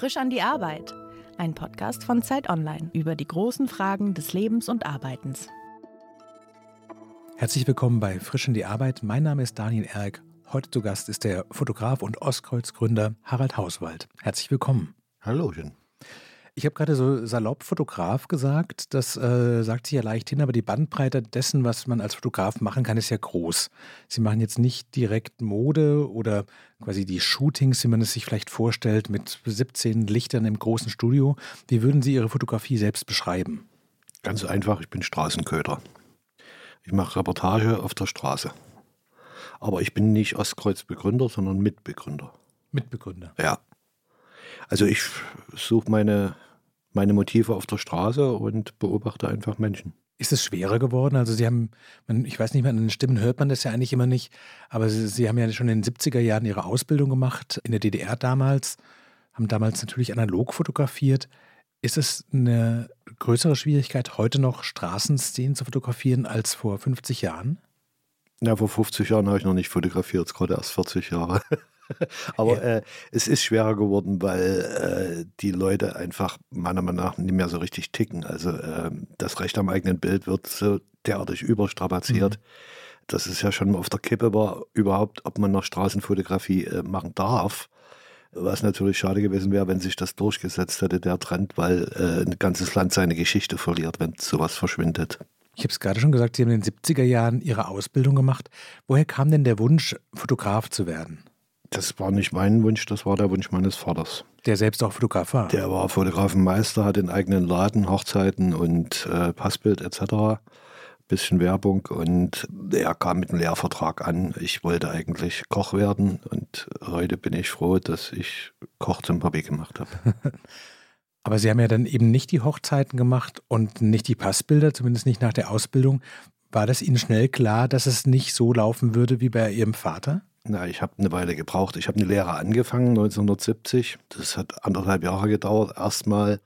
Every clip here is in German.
Frisch an die Arbeit. Ein Podcast von Zeit Online über die großen Fragen des Lebens und Arbeitens. Herzlich willkommen bei Frisch an die Arbeit. Mein Name ist Daniel Erck. Heute zu Gast ist der Fotograf und Ostkreuz-Gründer Harald Hauswald. Herzlich willkommen. Hallochen. Ich habe gerade so salopp Fotograf gesagt. Das äh, sagt sich ja leicht hin, aber die Bandbreite dessen, was man als Fotograf machen kann, ist ja groß. Sie machen jetzt nicht direkt Mode oder quasi die Shootings, wie man es sich vielleicht vorstellt, mit 17 Lichtern im großen Studio. Wie würden Sie Ihre Fotografie selbst beschreiben? Ganz einfach, ich bin Straßenköder. Ich mache Reportage auf der Straße. Aber ich bin nicht Ostkreuz-Begründer, sondern Mitbegründer. Mitbegründer? Ja. Also ich suche meine meine Motive auf der Straße und beobachte einfach Menschen. Ist es schwerer geworden? Also Sie haben, ich weiß nicht mehr, an den Stimmen hört man das ja eigentlich immer nicht, aber Sie, Sie haben ja schon in den 70er Jahren Ihre Ausbildung gemacht, in der DDR damals, haben damals natürlich analog fotografiert. Ist es eine größere Schwierigkeit, heute noch Straßenszenen zu fotografieren als vor 50 Jahren? Ja, vor 50 Jahren habe ich noch nicht fotografiert, gerade erst 40 Jahre. Aber äh, es ist schwerer geworden, weil äh, die Leute einfach meiner Meinung nach nicht mehr so richtig ticken. Also äh, das Recht am eigenen Bild wird so derartig überstrapaziert. Mhm. dass es ja schon auf der Kippe war, überhaupt, ob man noch Straßenfotografie äh, machen darf. Was natürlich schade gewesen wäre, wenn sich das durchgesetzt hätte, der Trend, weil äh, ein ganzes Land seine Geschichte verliert, wenn sowas verschwindet. Ich habe es gerade schon gesagt, Sie haben in den 70er Jahren Ihre Ausbildung gemacht. Woher kam denn der Wunsch, Fotograf zu werden? Das war nicht mein Wunsch, das war der Wunsch meines Vaters. Der selbst auch Fotograf war? Der war Fotografenmeister, hat den eigenen Laden, Hochzeiten und äh, Passbild etc. Bisschen Werbung und er kam mit einem Lehrvertrag an. Ich wollte eigentlich Koch werden und heute bin ich froh, dass ich Koch zum Hobby gemacht habe. Aber Sie haben ja dann eben nicht die Hochzeiten gemacht und nicht die Passbilder, zumindest nicht nach der Ausbildung. War das Ihnen schnell klar, dass es nicht so laufen würde wie bei Ihrem Vater? Na, ich habe eine Weile gebraucht. Ich habe eine Lehre angefangen 1970. Das hat anderthalb Jahre gedauert. Erstmal,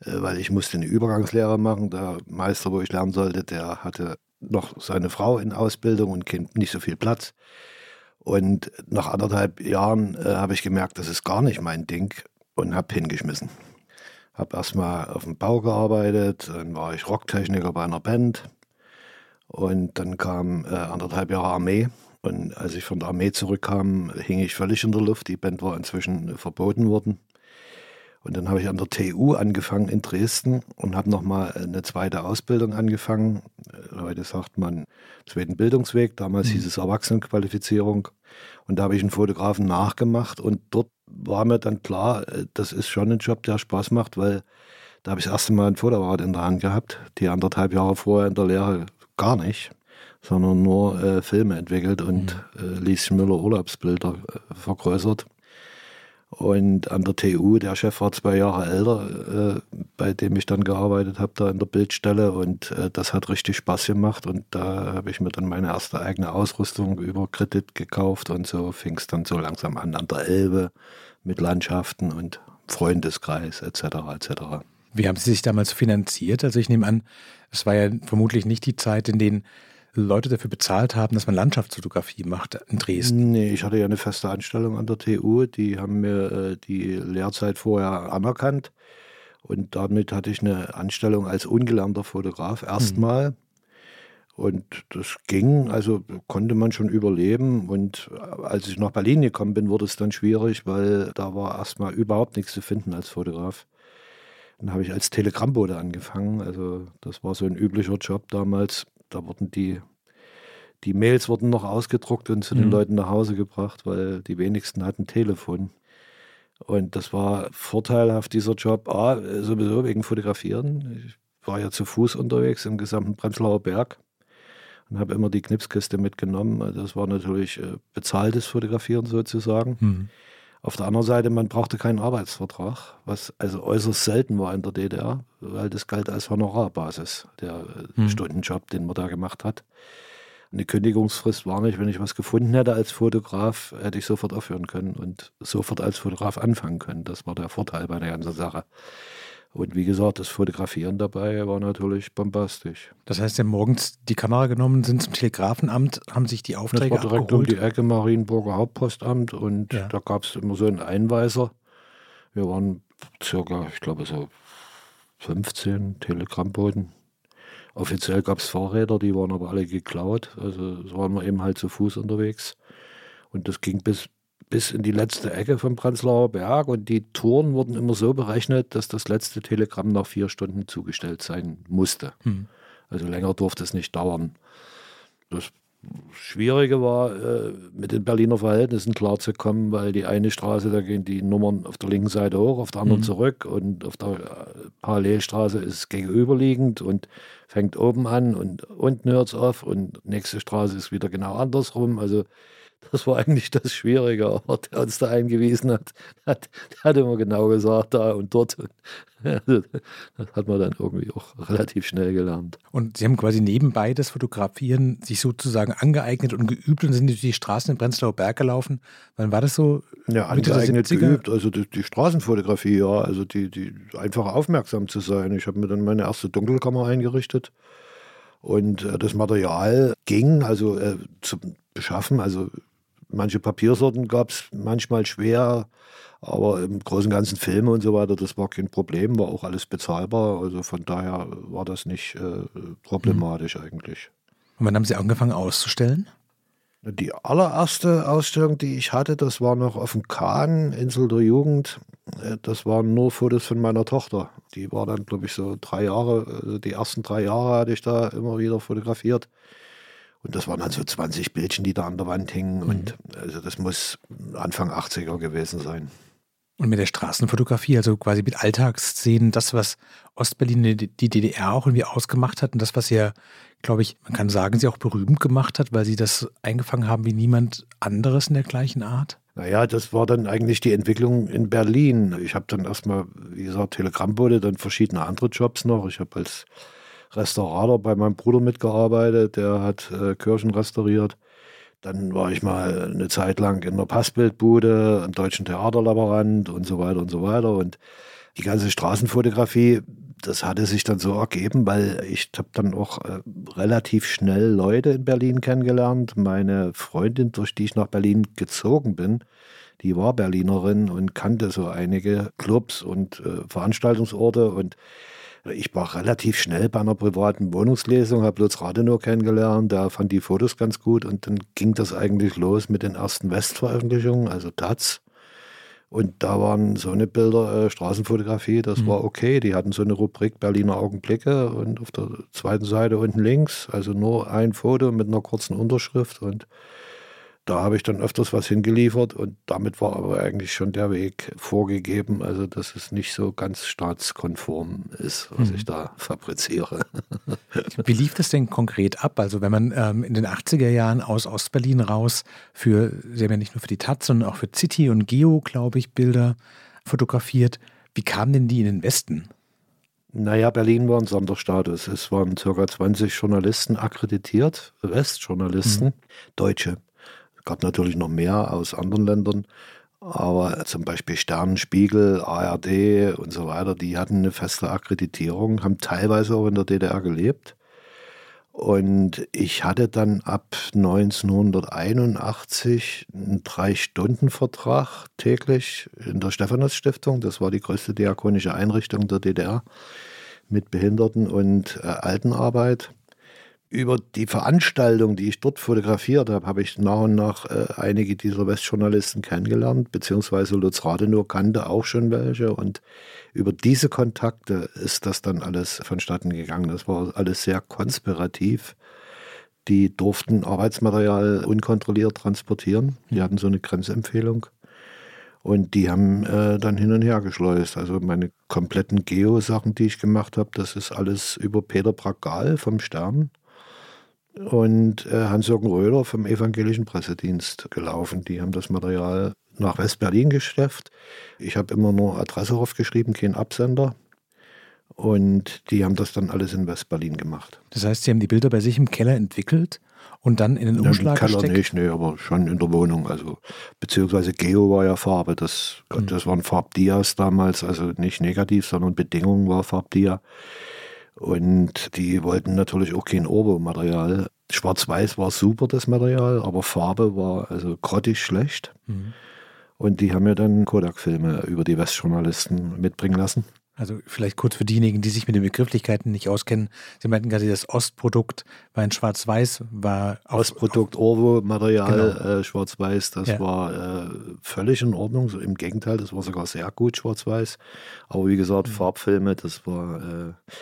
äh, weil ich musste eine Übergangslehre machen. Der Meister, wo ich lernen sollte, der hatte noch seine Frau in Ausbildung und Kind nicht so viel Platz. Und nach anderthalb Jahren äh, habe ich gemerkt, das ist gar nicht mein Ding und habe hingeschmissen. Habe erstmal auf dem Bau gearbeitet, dann war ich Rocktechniker bei einer Band und dann kam äh, anderthalb Jahre Armee und als ich von der Armee zurückkam, hing ich völlig in der Luft. Die Band war inzwischen verboten worden. Und dann habe ich an der TU angefangen in Dresden und habe nochmal eine zweite Ausbildung angefangen. Heute sagt man zweiten Bildungsweg, damals mhm. hieß es Erwachsenenqualifizierung. Und da habe ich einen Fotografen nachgemacht und dort war mir dann klar, das ist schon ein Job, der Spaß macht, weil da habe ich das erste Mal ein Fotoapparat in der Hand gehabt, die anderthalb Jahre vorher in der Lehre gar nicht sondern nur äh, Filme entwickelt und mhm. äh, Lieschen Müller Urlaubsbilder äh, vergrößert. Und an der TU, der Chef war zwei Jahre älter, äh, bei dem ich dann gearbeitet habe, da in der Bildstelle. Und äh, das hat richtig Spaß gemacht. Und da habe ich mir dann meine erste eigene Ausrüstung über Kredit gekauft. Und so fing es dann so langsam an an der Elbe mit Landschaften und Freundeskreis etc. etc. Wie haben Sie sich damals finanziert? Also ich nehme an, es war ja vermutlich nicht die Zeit, in denen Leute dafür bezahlt haben, dass man Landschaftsfotografie macht in Dresden? Nee, ich hatte ja eine feste Anstellung an der TU. Die haben mir äh, die Lehrzeit vorher anerkannt. Und damit hatte ich eine Anstellung als ungelernter Fotograf erstmal. Mhm. Und das ging, also konnte man schon überleben. Und als ich nach Berlin gekommen bin, wurde es dann schwierig, weil da war erstmal überhaupt nichts zu finden als Fotograf. Dann habe ich als Telegrammbote angefangen. Also das war so ein üblicher Job damals da wurden die, die Mails wurden noch ausgedruckt und zu mhm. den Leuten nach Hause gebracht, weil die wenigsten hatten Telefon. Und das war vorteilhaft, dieser Job. A, sowieso wegen Fotografieren. Ich war ja zu Fuß unterwegs im gesamten Prenzlauer Berg und habe immer die Knipskiste mitgenommen. Das war natürlich äh, bezahltes Fotografieren sozusagen. Mhm. Auf der anderen Seite, man brauchte keinen Arbeitsvertrag, was also äußerst selten war in der DDR, weil das galt als Honorarbasis, der hm. Stundenjob, den man da gemacht hat. Eine Kündigungsfrist war nicht, wenn ich was gefunden hätte als Fotograf, hätte ich sofort aufhören können und sofort als Fotograf anfangen können. Das war der Vorteil bei der ganzen Sache. Und wie gesagt, das Fotografieren dabei war natürlich bombastisch. Das heißt, Sie haben morgens die Kamera genommen, sind zum Telegrafenamt, haben sich die Aufträge Das war direkt abgeholt. um die Ecke Marienburger Hauptpostamt und ja. da gab es immer so einen Einweiser. Wir waren circa, ich glaube, so 15 Telegrammboten. Offiziell gab es Fahrräder, die waren aber alle geklaut. Also so waren wir eben halt zu Fuß unterwegs. Und das ging bis, bis in die letzte Ecke vom Prenzlauer Berg. Und die Touren wurden immer so berechnet, dass das letzte Telegramm nach vier Stunden zugestellt sein musste. Hm. Also länger durfte es nicht dauern. Das Schwierige war, äh, mit den Berliner Verhältnissen klarzukommen, weil die eine Straße, da gehen die Nummern auf der linken Seite hoch, auf der anderen mhm. zurück und auf der äh, Parallelstraße ist es gegenüberliegend und fängt oben an und unten hört es auf und nächste Straße ist wieder genau andersrum. Also das war eigentlich das Schwierige, aber der uns da eingewiesen hat, hat, der hat immer genau gesagt, da und dort. das hat man dann irgendwie auch relativ schnell gelernt. Und Sie haben quasi nebenbei das Fotografieren sich sozusagen angeeignet und geübt und sind durch die Straßen in Prenzlauer Berg gelaufen. Wann war das so? Ja, angeeignet, geübt. Also die, die, Straßenfotografie, ja. Also die, die einfach aufmerksam zu sein. Ich habe mir dann meine erste Dunkelkammer eingerichtet. Und äh, das Material ging also äh, zu beschaffen. Also Manche Papiersorten gab es manchmal schwer, aber im Großen und Ganzen Filme und so weiter, das war kein Problem, war auch alles bezahlbar. Also von daher war das nicht äh, problematisch mhm. eigentlich. Und wann haben Sie angefangen auszustellen? Die allererste Ausstellung, die ich hatte, das war noch auf dem Kahn, Insel der Jugend. Äh, das waren nur Fotos von meiner Tochter. Die war dann, glaube ich, so drei Jahre, also die ersten drei Jahre hatte ich da immer wieder fotografiert. Und das waren dann so 20 Bildchen, die da an der Wand hingen. Mhm. Und also das muss Anfang 80er gewesen sein. Und mit der Straßenfotografie, also quasi mit Alltagsszenen, das, was Ostberlin, die DDR auch irgendwie ausgemacht hat und das, was ja, glaube ich, man kann sagen, sie auch berühmt gemacht hat, weil sie das eingefangen haben wie niemand anderes in der gleichen Art? Naja, das war dann eigentlich die Entwicklung in Berlin. Ich habe dann erstmal, wie gesagt, Telegrammbote, dann verschiedene andere Jobs noch. Ich habe als Restaurator bei meinem Bruder mitgearbeitet, der hat äh, Kirchen restauriert. Dann war ich mal eine Zeit lang in der Passbildbude, im Deutschen Theaterlaborant und so weiter und so weiter. Und die ganze Straßenfotografie, das hatte sich dann so ergeben, weil ich habe dann auch äh, relativ schnell Leute in Berlin kennengelernt. Meine Freundin, durch die ich nach Berlin gezogen bin, die war Berlinerin und kannte so einige Clubs und äh, Veranstaltungsorte und ich war relativ schnell bei einer privaten Wohnungslesung, habe Lutz Rathenow kennengelernt, der fand die Fotos ganz gut und dann ging das eigentlich los mit den ersten Westveröffentlichungen, also Taz. Und da waren so eine Bilder, äh, Straßenfotografie, das mhm. war okay. Die hatten so eine Rubrik Berliner Augenblicke und auf der zweiten Seite unten links, also nur ein Foto mit einer kurzen Unterschrift und da habe ich dann öfters was hingeliefert und damit war aber eigentlich schon der Weg vorgegeben, also dass es nicht so ganz staatskonform ist, was mhm. ich da fabriziere. Wie lief das denn konkret ab? Also wenn man ähm, in den 80er Jahren aus Ostberlin raus für, Sie haben ja nicht nur für die Taz, sondern auch für City und Geo, glaube ich, Bilder fotografiert. Wie kamen denn die in den Westen? Naja, Berlin war ein Sonderstatus. Es waren ca. 20 Journalisten akkreditiert, Westjournalisten, mhm. Deutsche gab natürlich noch mehr aus anderen Ländern, aber zum Beispiel Sternenspiegel, ARD und so weiter, die hatten eine feste Akkreditierung, haben teilweise auch in der DDR gelebt. Und ich hatte dann ab 1981 einen Drei-Stunden-Vertrag täglich in der Stephanus-Stiftung. Das war die größte diakonische Einrichtung der DDR mit Behinderten- und äh, Altenarbeit über die Veranstaltung, die ich dort fotografiert habe, habe ich nach und nach äh, einige dieser Westjournalisten kennengelernt, beziehungsweise Lutz Radenur kannte auch schon welche. Und über diese Kontakte ist das dann alles vonstatten gegangen. Das war alles sehr konspirativ. Die durften Arbeitsmaterial unkontrolliert transportieren. Die hatten so eine Grenzempfehlung. Und die haben äh, dann hin und her geschleust. Also meine kompletten Geo-Sachen, die ich gemacht habe, das ist alles über Peter Bragal vom Stern und äh, Hans-Jürgen Röder vom Evangelischen Pressedienst gelaufen. Die haben das Material nach West-Berlin gestefft. Ich habe immer nur Adresse aufgeschrieben, kein Absender. Und die haben das dann alles in West-Berlin gemacht. Das heißt, Sie haben die Bilder bei sich im Keller entwickelt und dann in den Umschlag ja, Im Keller gesteckt? nicht, nee, aber schon in der Wohnung. Also, beziehungsweise Geo war ja Farbe. Das, mhm. das waren Farbdias damals, also nicht negativ, sondern Bedingungen war Farbdia. Und die wollten natürlich auch kein Obermaterial. Schwarz-Weiß war super, das Material, aber Farbe war also grottig schlecht. Mhm. Und die haben mir dann Kodak-Filme über die Westjournalisten mitbringen lassen. Also vielleicht kurz für diejenigen, die sich mit den Begrifflichkeiten nicht auskennen. Sie meinten gerade, das Ostprodukt war in Schwarz-Weiß, war Ostprodukt Orwo-Material, genau. äh, Schwarz-Weiß, das ja. war äh, völlig in Ordnung. Im Gegenteil, das war sogar sehr gut Schwarz-Weiß. Aber wie gesagt, mhm. Farbfilme, das war. Äh,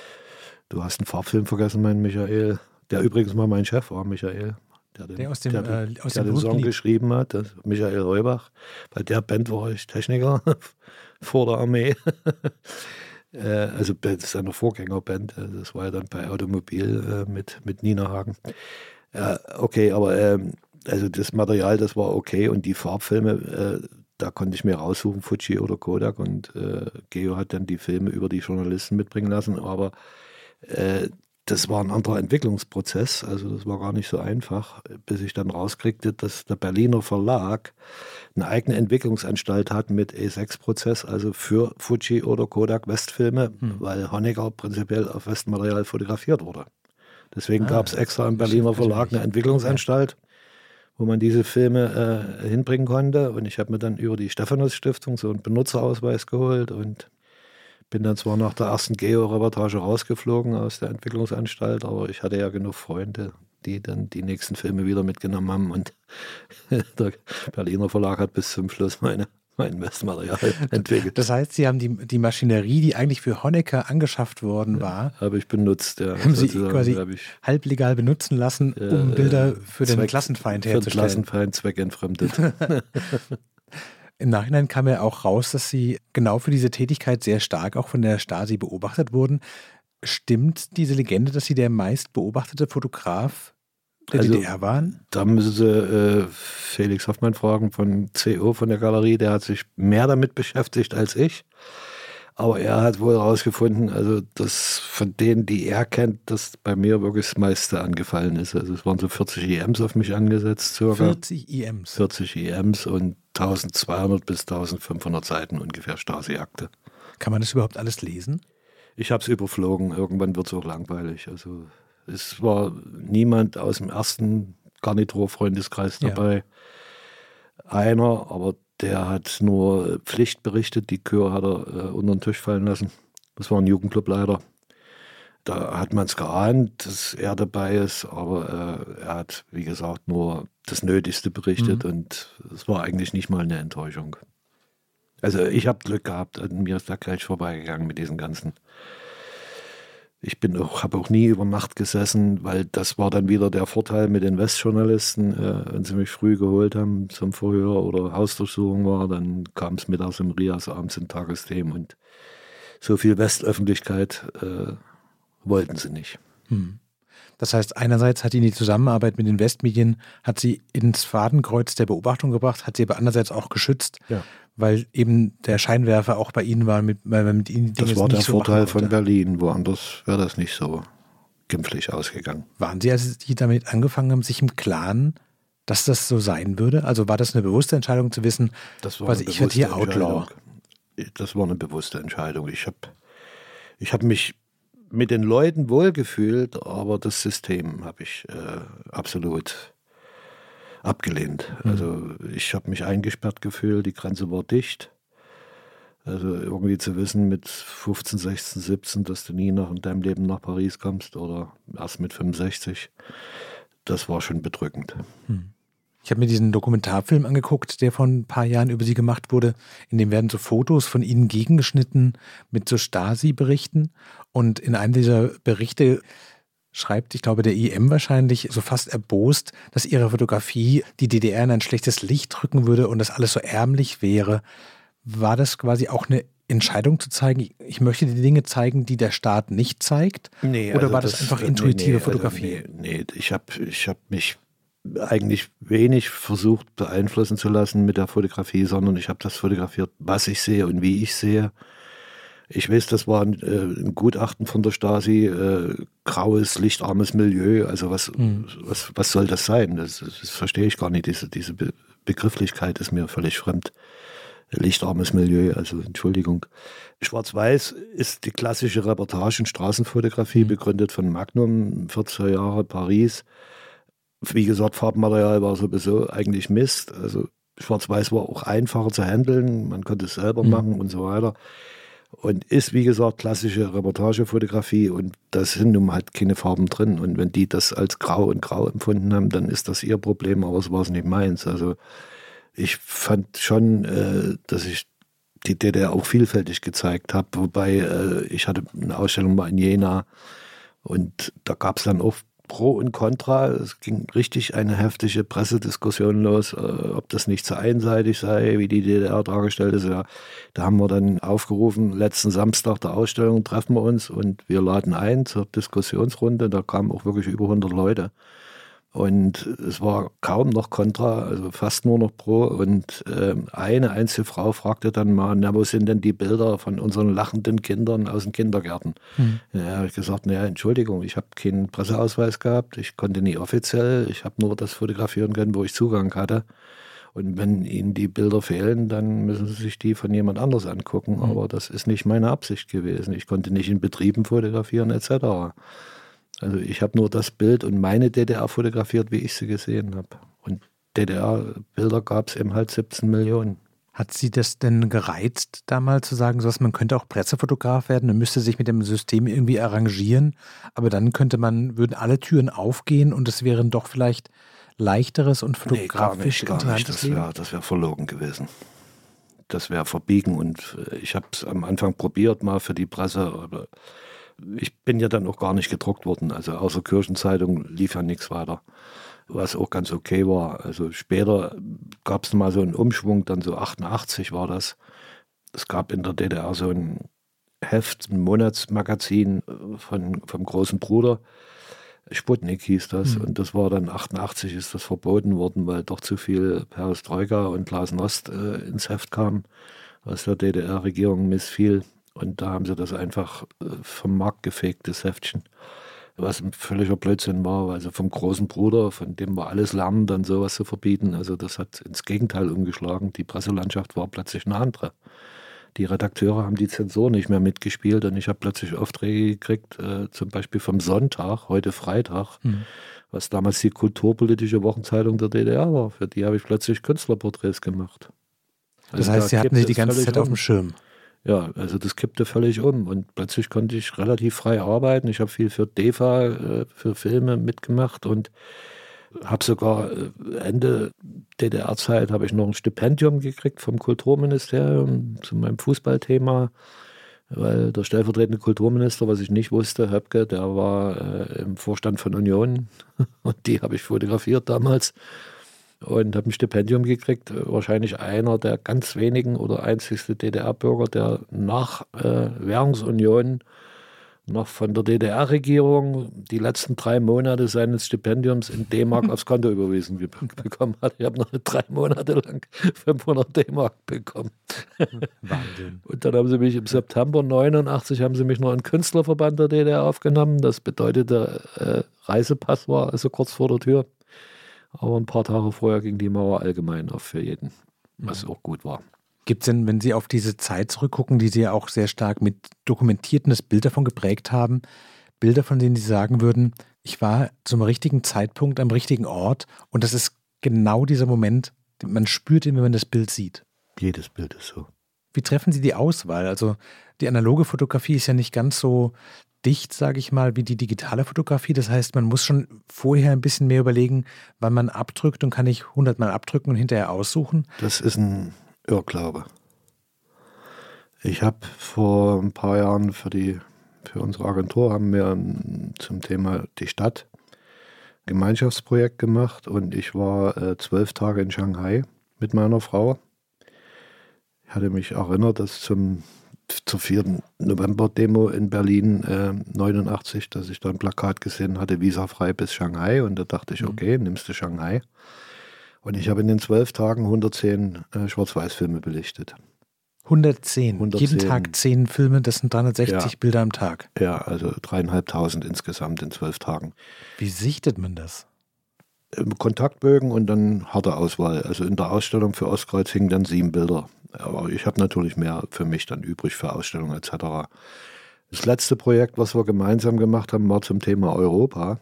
du hast einen Farbfilm vergessen, mein Michael. Der übrigens mal mein Chef war, Michael. Der, den, der aus dem, der, äh, aus der dem den Song geschrieben hat, Michael Reubach. Bei der Band war ich Techniker vor der Armee. Äh, also das ist eine Vorgängerband, äh, das war ja dann bei Automobil äh, mit, mit Nina Hagen. okay, aber ähm, also das Material, das war okay und die Farbfilme, da konnte ich mir raussuchen, Fuji oder Kodak und Geo hat dann die Filme über die Journalisten mitbringen lassen, aber das war ein anderer Entwicklungsprozess, also das war gar nicht so einfach, bis ich dann rauskriegte, dass der Berliner Verlag eine eigene Entwicklungsanstalt hat mit E6-Prozess, also für Fuji oder Kodak Westfilme, hm. weil Honecker prinzipiell auf Westmaterial fotografiert wurde. Deswegen ah, gab es extra im Berliner Verlag eine Entwicklungsanstalt, wo man diese Filme äh, hinbringen konnte. Und ich habe mir dann über die Stephanus Stiftung so einen Benutzerausweis geholt und bin dann zwar nach der ersten Geo-Reportage rausgeflogen aus der Entwicklungsanstalt, aber ich hatte ja genug Freunde, die dann die nächsten Filme wieder mitgenommen haben und der Berliner Verlag hat bis zum Schluss meine mein Messmaterial entwickelt. Das heißt, Sie haben die, die Maschinerie, die eigentlich für Honecker angeschafft worden war, ja, habe ich benutzt. Ja, haben Sie quasi ich, halblegal benutzen lassen, um äh, Bilder für Zweck, den Klassenfeind herzustellen. Für den Klassenfeind zweckentfremdet. Im Nachhinein kam ja auch raus, dass Sie genau für diese Tätigkeit sehr stark auch von der Stasi beobachtet wurden. Stimmt diese Legende, dass Sie der meist beobachtete Fotograf der also, DDR waren? Da müssen Sie äh, Felix Hoffmann fragen von CO, von der Galerie. Der hat sich mehr damit beschäftigt als ich. Aber er hat wohl herausgefunden, also dass von denen, die er kennt, dass bei mir wirklich das meiste angefallen ist. Also es waren so 40 EMs auf mich angesetzt, circa. 40 EMs? 40 EMs und 1200 bis 1500 Seiten ungefähr Stasi-Akte. Kann man das überhaupt alles lesen? Ich habe es überflogen. Irgendwann wird es auch langweilig. Also es war niemand aus dem ersten Garnitur-Freundeskreis dabei. Ja. Einer, aber der hat nur Pflicht berichtet. Die Kür hat er äh, unter den Tisch fallen lassen. Das war ein Jugendclubleiter. Da hat man es geahnt, dass er dabei ist, aber äh, er hat, wie gesagt, nur das Nötigste berichtet mhm. und es war eigentlich nicht mal eine Enttäuschung. Also ich habe Glück gehabt, mir ist da gleich vorbeigegangen mit diesen ganzen ich bin auch, habe auch nie über Nacht gesessen, weil das war dann wieder der Vorteil mit den Westjournalisten. Äh, wenn sie mich früh geholt haben zum Verhör oder Hausdurchsuchung war, dann kam es mittags im Rias, abends im Tagesthemen und so viel Westöffentlichkeit äh, wollten sie nicht. Hm. Das heißt, einerseits hat ihn die Zusammenarbeit mit den Westmedien, hat sie ins Fadenkreuz der Beobachtung gebracht, hat sie aber andererseits auch geschützt, ja weil eben der Scheinwerfer auch bei Ihnen war, mit, weil man mit Ihnen Dinge Das war der so Vorteil von Berlin, woanders wäre das nicht so gimpflich ausgegangen. Waren Sie, als Sie damit angefangen haben, sich im Klaren, dass das so sein würde? Also war das eine bewusste Entscheidung zu wissen, das war quasi, ich werde hier Outlaw? Das war eine bewusste Entscheidung. Ich habe ich hab mich mit den Leuten wohlgefühlt, aber das System habe ich äh, absolut abgelehnt. Mhm. Also ich habe mich eingesperrt gefühlt, die Grenze war dicht. Also irgendwie zu wissen mit 15, 16, 17, dass du nie noch in deinem Leben nach Paris kommst oder erst mit 65, das war schon bedrückend. Mhm. Ich habe mir diesen Dokumentarfilm angeguckt, der vor ein paar Jahren über sie gemacht wurde. In dem werden so Fotos von ihnen gegengeschnitten mit so Stasi-Berichten. Und in einem dieser Berichte schreibt, ich glaube, der IM wahrscheinlich so fast erbost, dass ihre Fotografie die DDR in ein schlechtes Licht drücken würde und das alles so ärmlich wäre. War das quasi auch eine Entscheidung zu zeigen, ich möchte die Dinge zeigen, die der Staat nicht zeigt? Nee, Oder also war das, das, einfach intuitive nee, nee, Fotografie? Also nee, nee, ich habe ich hab mich eigentlich wenig versucht beeinflussen zu lassen mit der Fotografie, sondern ich habe das fotografiert, was ich sehe und wie ich sehe. Ich weiß, das war ein, äh, ein Gutachten von der Stasi, äh, graues, lichtarmes Milieu. Also was, mhm. was, was soll das sein? Das, das, verstehe ich gar nicht. Diese, diese Be Begrifflichkeit ist mir völlig fremd. Lichtarmes Milieu, also Entschuldigung. Schwarz-Weiß ist die klassische Reportage- und Straßenfotografie, mhm. begründet von Magnum, 40er Jahre Paris. Wie gesagt, Farbmaterial war sowieso eigentlich Mist. Also Schwarz-Weiß war auch einfacher zu handeln, man konnte es selber Mhm. machen und so weiter. Und ist, wie gesagt, klassische Reportagefotografie und da sind nun halt keine Farben drin. Und wenn die das als grau und grau empfunden haben, dann ist das ihr Problem, aber es war es nicht meins. Also ich fand schon, äh, dass ich die DDR auch vielfältig gezeigt habe, wobei äh, ich hatte eine Ausstellung mal in Jena und da gab es dann auch Pro und Contra. Es ging richtig eine heftige Pressediskussion los, äh, ob das nicht zu einseitig sei, wie die DDR dargestellt ist. Ja, da haben wir dann aufgerufen, letzten Samstag der Ausstellung treffen wir uns und wir laden ein zur Diskussionsrunde. Da kamen auch wirklich über 100 Leute. Und es war kaum noch Contra, also fast nur noch Pro. Und äh, eine einzige Frau fragte dann mal, na, wo sind denn die Bilder von unseren lachenden Kindern aus den Kindergärten? Hm. Ja, habe ich gesagt, naja, Entschuldigung, ich habe keinen Presseausweis gehabt, ich konnte nie offiziell, ich habe nur das fotografieren können, wo ich Zugang hatte. Und wenn Ihnen die Bilder fehlen, dann müssen Sie sich die von jemand anders angucken. Mhm. Aber das ist nicht meine Absicht gewesen. Ich konnte nicht in Betrieben fotografieren etc. Also ich habe nur das Bild und meine DDR fotografiert, wie ich sie gesehen habe. Und DDR-Bilder gab es eben halt 17 Millionen. Hat Sie das denn gereizt, da mal zu sagen, sowas, man könnte auch Pressefotograf werden und müsste sich mit dem System irgendwie arrangieren, aber dann könnte man, würden alle Türen aufgehen und es wären doch vielleicht leichteres und fotografisch gar nicht. interessantes Das Leben? wäre das wär verlogen gewesen. Das wäre verbiegen und äh, ich habe es am Anfang probiert mal für die Presse, aber ich bin ja dann auch gar nicht gedruckt worden. Also außer Kirchenzeitung lief ja nichts weiter, was auch ganz okay war. Also später gab es mal so einen Umschwung, dann so 88 war das. Es gab in der DDR so ein Heft, ein Monatsmagazin äh, von, vom großen Bruder. Sputnik hieß das. Mhm. Und das war dann 88 ist das verboten worden, weil doch zu viel Perestroika und Glasnost äh, ins Heft kam, was der DDR-Regierung missfiel. Und da haben sie das einfach äh, vom Markt gefegt, das Heftchen. Was ein völliger Blödsinn war, also vom großen Bruder, von dem wir alles lernen, dann sowas zu verbieten. Also das hat ins Gegenteil umgeschlagen. Die Presselandschaft war plötzlich eine andere. Die Redakteure haben die Zensur nicht mehr mitgespielt und ich habe plötzlich Aufträge gekriegt, äh, zum Beispiel vom Sonntag, heute Freitag, Mhm. was damals die kulturpolitische Wochenzeitung der DDR war. Für die habe ich plötzlich Künstlerporträts gemacht. Das Also heißt, Sie hatten Sie die ganze Zeit auf dem Schirm. Ja, also das kippte völlig um und plötzlich konnte ich relativ frei arbeiten. Ich habe viel für DEFA, äh, für Filme mitgemacht und habe sogar äh, Ende DDR-Zeit habe ich noch ein Stipendium gekriegt vom Kulturministerium zu meinem Fußballthema, weil der stellvertretende Kulturminister, was ich nicht wusste, Höpke, der war äh, im Vorstand von Union und die habe ich fotografiert damals und habe ein Stipendium gekriegt. Wahrscheinlich einer der ganz wenigen oder einzigste DDR-Bürger, der nach äh, Währungsunion noch von der DDR-Regierung die letzten drei Monate seines Stipendiums in D-Mark aufs Konto überwiesen bekommen hat. Ich habe noch drei Monate lang 500 D-Mark bekommen. Wahnsinn. Und dann haben sie mich im September 89 haben sie mich noch in den Künstlerverband der DDR aufgenommen. Das bedeutete, äh, Reisepass war also kurz vor der Tür. Aber ein paar Tage vorher ging die Mauer allgemein auf für jeden, was auch gut war. Gibt es denn, wenn Sie auf diese Zeit zurückgucken, die Sie ja auch sehr stark mit dokumentierten das Bild davon geprägt haben, Bilder, von denen Sie sagen würden, ich war zum richtigen Zeitpunkt am richtigen Ort und das ist genau dieser Moment, man spürt ihn, wenn man das Bild sieht. Jedes Bild ist so. Wie treffen Sie die Auswahl? Also die analoge Fotografie ist ja nicht ganz so dicht, sage ich mal, wie die digitale Fotografie. Das heißt, man muss schon vorher ein bisschen mehr überlegen, wann man abdrückt und kann ich hundertmal abdrücken und hinterher aussuchen. Das ist ein Irrglaube. Ich habe vor ein paar Jahren für, die, für unsere Agentur haben wir zum Thema die Stadt ein Gemeinschaftsprojekt gemacht und ich war äh, zwölf Tage in Shanghai mit meiner Frau. Ich hatte mich erinnert, dass zum, zur 4. November-Demo in Berlin äh, 89, dass ich da ein Plakat gesehen hatte, visafrei bis Shanghai und da dachte ich, Mhm. okay, nimmst du Shanghai. Und ich habe in den zwölf Tagen 110 äh, Schwarz-Weiß-Filme belichtet. 110. 110. Jeden Tag 10 Filme, das sind 360 Ja. Bilder am Tag. Ja, also dreieinhalbtausend insgesamt in zwölf Tagen. Wie sichtet man das? Ähm, Kontaktbögen und dann harte Auswahl. Also in der Ausstellung für Ostkreuz hingen dann sieben Bilder. Aber ich habe natürlich mehr für mich dann übrig für Ausstellungen etc. Das letzte Projekt, was wir gemeinsam gemacht haben, war zum Thema Europa.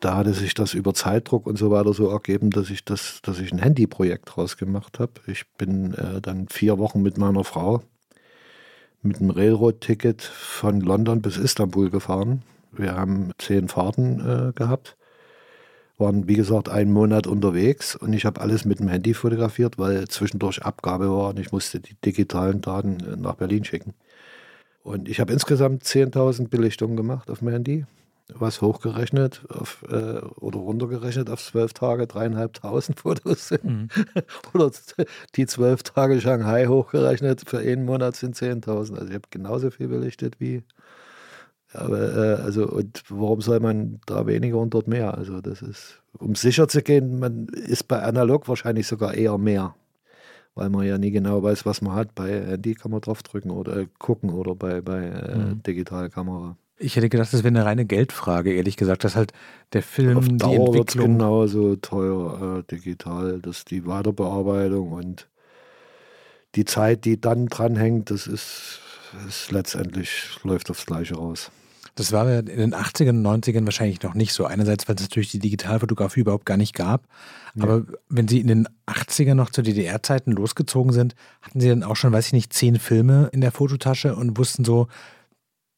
da hatte sich das über Zeitdruck und so weiter so ergeben, dass ich das, dass ich ein Handyprojekt draus gemacht habe. Ich bin äh, dann vier Wochen mit meiner Frau mit einem Railroad-Ticket von London bis Istanbul gefahren. Wir haben zehn Fahrten äh, gehabt, waren wie gesagt einen Monat unterwegs und ich habe alles mit dem Handy fotografiert, weil zwischendurch Abgabe war und ich musste die digitalen Daten äh, nach Berlin schicken. Und ich habe insgesamt 10.000 Belichtungen gemacht auf dem Handy was hochgerechnet auf, äh, oder runtergerechnet auf zwölf Tage dreieinhalbtausend Fotos sind. Mhm. oder die zwölf Tage Shanghai hochgerechnet für einen Monat sind 10.000. Also ich habe genauso viel belichtet wie. Aber äh, also und warum soll man da weniger und dort mehr? Also das ist, um sicher zu gehen, man ist bei analog wahrscheinlich sogar eher mehr weil man ja nie genau weiß, was man hat. Bei Handy kann man draufdrücken oder gucken oder bei, bei äh, mhm. Digitalkamera. Ich hätte gedacht, das wäre eine reine Geldfrage, ehrlich gesagt, dass halt der Film, Auf Dauer die Entwicklung. genauso teuer äh, digital, dass die Weiterbearbeitung und die Zeit, die dann dranhängt, das ist, ist letztendlich läuft aufs Gleiche raus. Das war in den 80ern und 90ern wahrscheinlich noch nicht so. Einerseits, weil es natürlich die Digitalfotografie überhaupt gar nicht gab. Ja. Aber wenn Sie in den 80ern noch zu DDR-Zeiten losgezogen sind, hatten Sie dann auch schon, weiß ich nicht, zehn Filme in der Fototasche und wussten so,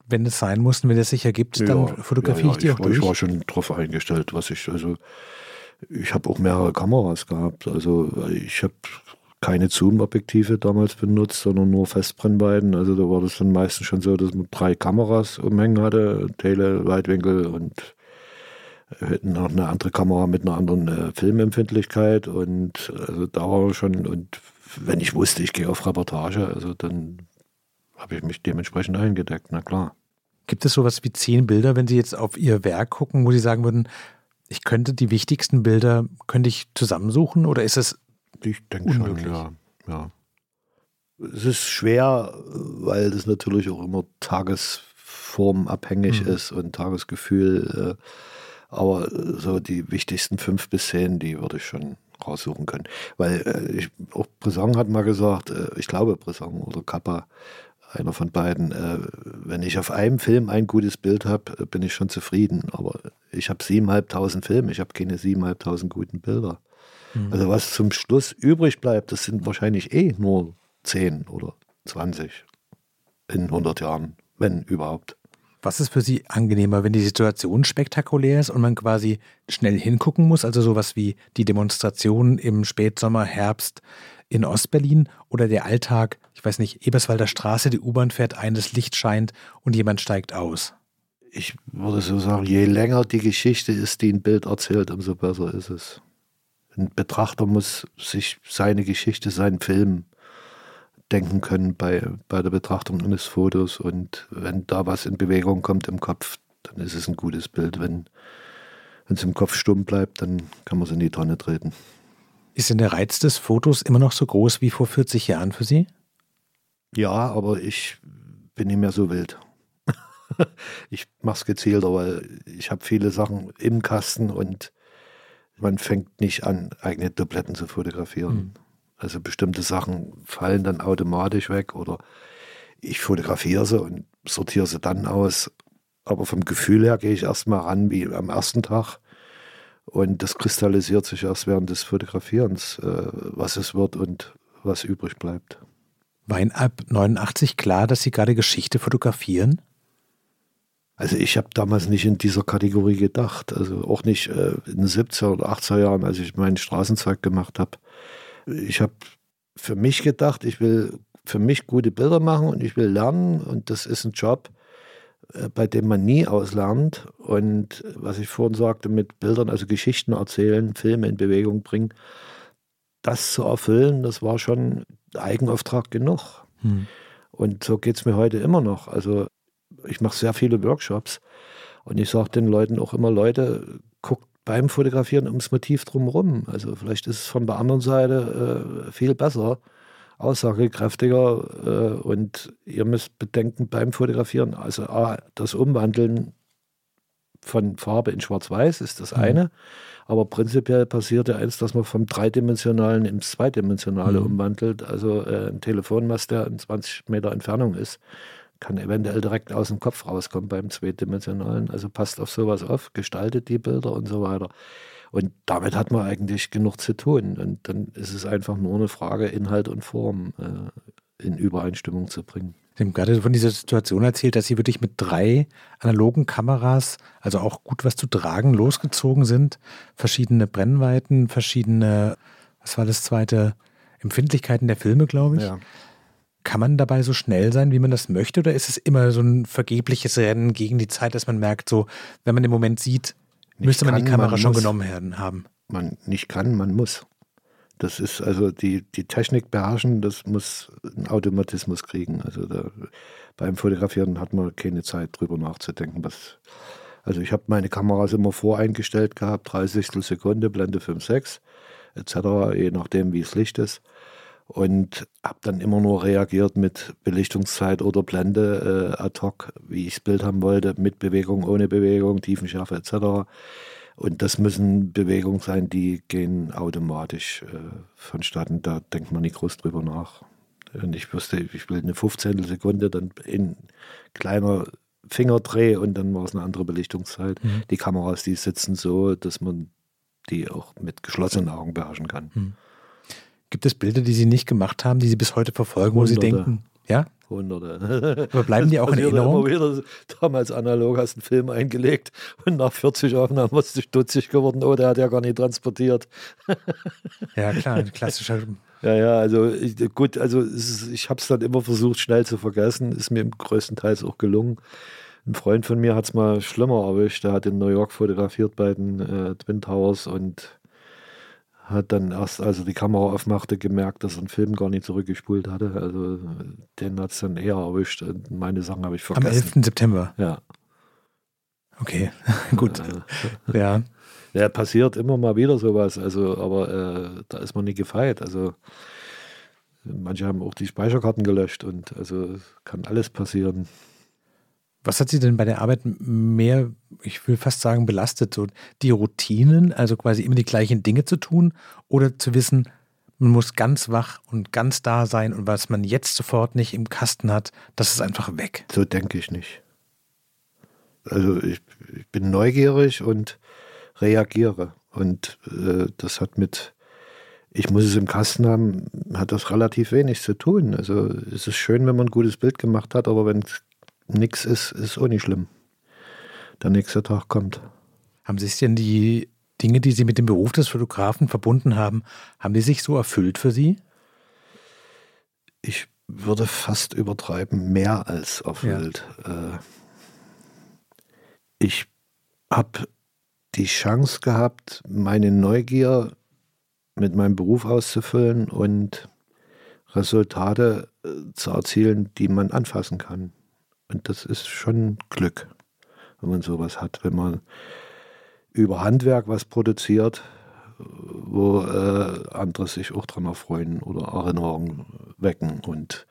wenn es sein muss, wenn es sich ergibt, ja, dann fotografiere ja, ich die auch ich, durch. Ich war schon darauf eingestellt, was ich, also ich habe auch mehrere Kameras gehabt. Also ich habe keine Zoom-Objektive damals benutzt, sondern nur Festbrennweiten. Also da war das dann meistens schon so, dass man drei Kameras umhängen hatte, Tele, Weitwinkel und hätten noch eine andere Kamera mit einer anderen äh, Filmempfindlichkeit und also da war schon und wenn ich wusste, ich gehe auf Reportage, also dann habe ich mich dementsprechend eingedeckt, na klar. Gibt es sowas wie zehn Bilder, wenn Sie jetzt auf Ihr Werk gucken, wo Sie sagen würden, ich könnte die wichtigsten Bilder, könnte ich zusammensuchen oder ist es Ich denke schon, ja, ja. Es ist schwer, weil das natürlich auch immer tagesformabhängig mhm. ist und Tagesgefühl. Äh, aber so die wichtigsten fünf bis zehn, die würde ich schon raussuchen können. Weil äh, ich, auch Brisson hat mal gesagt, äh, ich glaube Brisson oder Kappa, einer von beiden. Wenn ich auf einem Film ein gutes Bild habe, bin ich schon zufrieden. Aber ich habe siebeneinhalbtausend Filme, ich habe keine siebeneinhalbtausend guten Bilder. Mhm. Also was zum Schluss übrig bleibt, das sind wahrscheinlich eh nur zehn oder zwanzig in 100 Jahren, wenn überhaupt. Was ist für Sie angenehmer, wenn die Situation spektakulär ist und man quasi schnell hingucken muss, also sowas wie die Demonstration im Spätsommer, Herbst in Ostberlin oder der Alltag, ich weiß nicht, Eberswalder Straße, die U-Bahn fährt ein, das Licht scheint und jemand steigt aus? Ich würde so sagen, je länger die Geschichte ist, die ein Bild erzählt, umso besser ist es. Ein Betrachter muss sich seine Geschichte, seinen Film denken können bei, bei der Betrachtung eines Fotos. Und wenn da was in Bewegung kommt im Kopf, dann ist es ein gutes Bild. Wenn es im Kopf stumm bleibt, dann kann man es in die Tonne treten. Ist denn der Reiz des Fotos immer noch so groß wie vor 40 Jahren für Sie? Ja, aber ich bin nicht mehr so wild. ich mache es gezielter, weil ich habe viele Sachen im Kasten und man fängt nicht an, eigene Dubletten zu fotografieren. Mhm. Also bestimmte Sachen fallen dann automatisch weg oder ich fotografiere sie und sortiere sie dann aus. Aber vom Gefühl her gehe ich erstmal ran wie am ersten Tag und das kristallisiert sich erst während des Fotografierens, äh, was es wird und was übrig bleibt. War Ihnen ab 89 klar, dass Sie gerade Geschichte fotografieren? Also ich habe damals nicht in dieser Kategorie gedacht. Also auch nicht äh, in den 70er oder 80er Jahren, als ich meinen Straßenzeug gemacht habe. Ich habe für mich gedacht, ich will für mich gute Bilder machen und ich will lernen und das ist ein Job, äh, bei dem man nie auslernt. Und was ich vorhin sagte, mit Bildern, also Geschichten erzählen, Filme in Bewegung bringen, das zu erfüllen, das war schon Eigenauftrag genug. Hm. Und so geht es mir heute immer noch. Also ich mache sehr viele Workshops und ich sage den Leuten auch immer, Leute, guckt beim Fotografieren ums Motiv drumherum. Also vielleicht ist es von der anderen Seite äh, viel besser aussagekräftiger äh, und ihr müsst bedenken beim Fotografieren, also A, das Umwandeln von Farbe in Schwarz-Weiß ist das mhm. eine, aber prinzipiell passiert ja eins, dass man vom dreidimensionalen ins zweidimensionale mhm. umwandelt. Also äh, ein Telefonmast, der in 20 Meter Entfernung ist, kann eventuell direkt aus dem Kopf rauskommen beim zweidimensionalen. Also passt auf sowas auf, gestaltet die Bilder und so weiter. Und damit hat man eigentlich genug zu tun. Und dann ist es einfach nur eine Frage, Inhalt und Form äh, in Übereinstimmung zu bringen. Sie haben gerade von dieser Situation erzählt, dass Sie wirklich mit drei analogen Kameras, also auch gut was zu tragen, losgezogen sind. Verschiedene Brennweiten, verschiedene, was war das zweite, Empfindlichkeiten der Filme, glaube ich. Ja. Kann man dabei so schnell sein, wie man das möchte, oder ist es immer so ein vergebliches Rennen gegen die Zeit, dass man merkt, so, wenn man den Moment sieht, müsste man kann, die Kamera man schon muss, genommen haben? Man nicht kann, man muss. Das ist also die, die Technik beherrschen, das muss einen Automatismus kriegen. Also da, beim Fotografieren hat man keine Zeit drüber nachzudenken. Was, also ich habe meine Kameras immer voreingestellt gehabt, 30 Sekunde, Blende 5, 6 etc., je nachdem wie es Licht ist und habe dann immer nur reagiert mit Belichtungszeit oder Blende äh, ad hoc, wie ich das Bild haben wollte, mit Bewegung, ohne Bewegung, Tiefenschärfe etc. Und das müssen Bewegungen sein, die gehen automatisch äh, vonstatten. Da denkt man nicht groß drüber nach. Und ich wusste, ich will eine 15. Sekunde, dann in kleiner Fingerdreh und dann war es eine andere Belichtungszeit. Mhm. Die Kameras, die sitzen so, dass man die auch mit geschlossenen Augen beherrschen kann. Mhm. Gibt es Bilder, die Sie nicht gemacht haben, die Sie bis heute verfolgen, wo Sie denken, ja? Hunderte. Aber bleiben die auch in Erinnerung? Immer wieder. Damals analog hast du einen Film eingelegt und nach 40 Aufnahmen warst du stutzig geworden. Oh, der hat ja gar nicht transportiert. ja, klar, ein klassischer. Ja, ja, also ich, gut, also ich habe es dann immer versucht, schnell zu vergessen. Ist mir größtenteils auch gelungen. Ein Freund von mir hat es mal schlimmer erwischt. Der hat in New York fotografiert bei den äh, Twin Towers und hat dann erst, als er die Kamera aufmachte, gemerkt, dass er einen Film gar nicht zurückgespult hatte. Also den hat es dann eher erwischt. Und meine Sachen habe ich vergessen. Am 11. September? Ja. Okay, gut. ja. Ja, passiert immer mal wieder sowas. Also, aber äh, da ist man nicht gefeit. Also manche haben auch die Speicherkarten gelöscht und also kann alles passieren. Was hat Sie denn bei der Arbeit mehr, ich will fast sagen, belastet? So die Routinen, also quasi immer die gleichen Dinge zu tun oder zu wissen, man muss ganz wach und ganz da sein und was man jetzt sofort nicht im Kasten hat, das ist einfach weg. So denke ich nicht. Also ich, ich bin neugierig und reagiere. Und äh, das hat mit, ich muss es im Kasten haben, hat das relativ wenig zu tun. Also es ist schön, wenn man ein gutes Bild gemacht hat, aber wenn es nichts ist, ist auch nicht schlimm. Der nächste Tag kommt. Haben sich denn die Dinge, die Sie mit dem Beruf des Fotografen verbunden haben, haben die sich so erfüllt für Sie? Ich würde fast übertreiben, mehr als erfüllt. Ja. Äh, ich habe die Chance gehabt, meine Neugier mit meinem Beruf auszufüllen und Resultate äh, zu erzielen, die man anfassen kann. Und das ist schon Glück, wenn man sowas hat, wenn man über Handwerk was produziert, wo äh, andere sich auch dran erfreuen oder Erinnerungen wecken. Und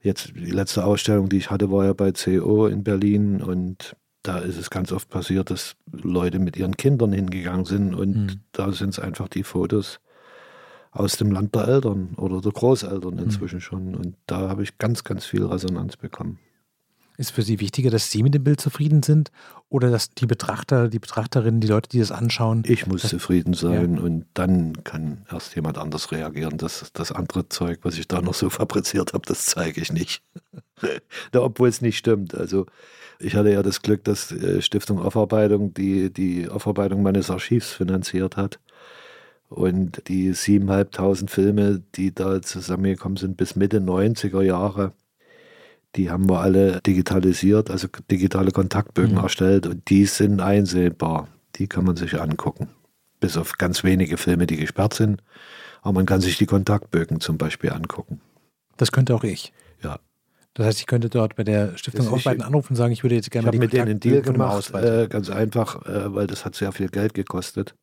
jetzt die letzte Ausstellung, die ich hatte, war ja bei CO in Berlin und da ist es ganz oft passiert, dass Leute mit ihren Kindern hingegangen sind und mhm. da sind es einfach die Fotos aus dem Land der Eltern oder der Großeltern inzwischen mhm. schon. Und da habe ich ganz, ganz viel Resonanz bekommen. Ist für Sie wichtiger, dass Sie mit dem Bild zufrieden sind oder dass die Betrachter, die Betrachterinnen, die Leute, die das anschauen? Ich muss zufrieden sein ja. und dann kann erst jemand anders reagieren. Das, das andere Zeug, was ich da noch so fabriziert habe, das zeige ich nicht. Obwohl es nicht stimmt. Also ich hatte ja das Glück, dass äh, Stiftung Aufarbeitung die, die Aufarbeitung meines Archivs finanziert hat. Und die 7.500 Filme, die da zusammengekommen sind bis Mitte 90er Jahre, die haben wir alle digitalisiert, also digitale Kontaktbögen mhm. erstellt und die sind einsehbar. Die kann man sich angucken. Bis auf ganz wenige Filme, die gesperrt sind. Aber man kann sich die Kontaktbögen zum Beispiel angucken. Das könnte auch ich. Ja. Das heißt, ich könnte dort bei der Stiftung Aufweiten anrufen und sagen, ich würde jetzt gerne ich die mit denen einen Deal gemacht, äh, ganz einfach, äh, weil das hat sehr viel Geld gekostet.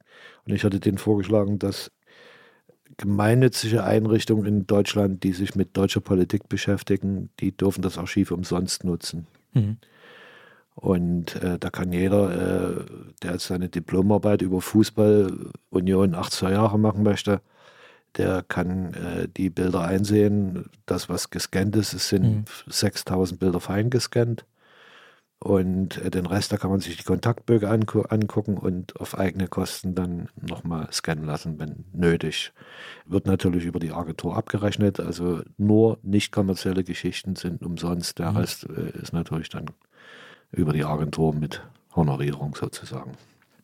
Und ich hatte denen vorgeschlagen, dass gemeinnützige Einrichtungen in Deutschland, die sich mit deutscher Politik beschäftigen, die dürfen das Archiv umsonst nutzen. Mhm. Und äh, da kann jeder, äh, der jetzt seine Diplomarbeit über Fußball Union 80er Jahre machen möchte, der kann äh, die Bilder einsehen. Das, was gescannt ist, es sind mhm. 6000 Bilder fein gescannt. Und äh, den Rest, da kann man sich die Kontaktbögen angu angucken und auf eigene Kosten dann nochmal scannen lassen, wenn nötig. Wird natürlich über die Agentur abgerechnet. Also nur nicht kommerzielle Geschichten sind umsonst. Der mhm. Rest äh, ist natürlich dann über die Agentur mit Honorierung sozusagen.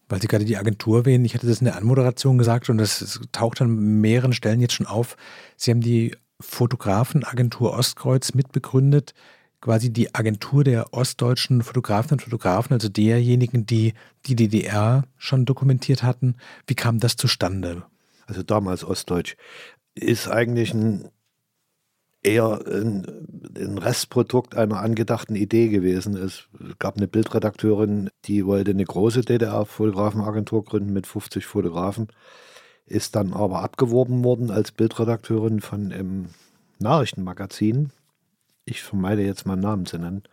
Weil Sie gerade die Agentur wählen, ich hatte das in der Anmoderation gesagt und das taucht an mehreren Stellen jetzt schon auf. Sie haben die Fotografenagentur Ostkreuz mitbegründet quasi die Agentur der ostdeutschen Fotografen und Fotografen, also derjenigen, die die DDR schon dokumentiert hatten. Wie kam das zustande? Also damals Ostdeutsch ist eigentlich ein eher ein, ein, Restprodukt einer angedachten Idee gewesen. Es gab eine Bildredakteurin, die wollte eine große DDR-Fotografenagentur gründen mit 50 Fotografen, ist dann aber abgeworben worden als Bildredakteurin von einem Nachrichtenmagazin ich vermeide jetzt mal Namen zu nennen.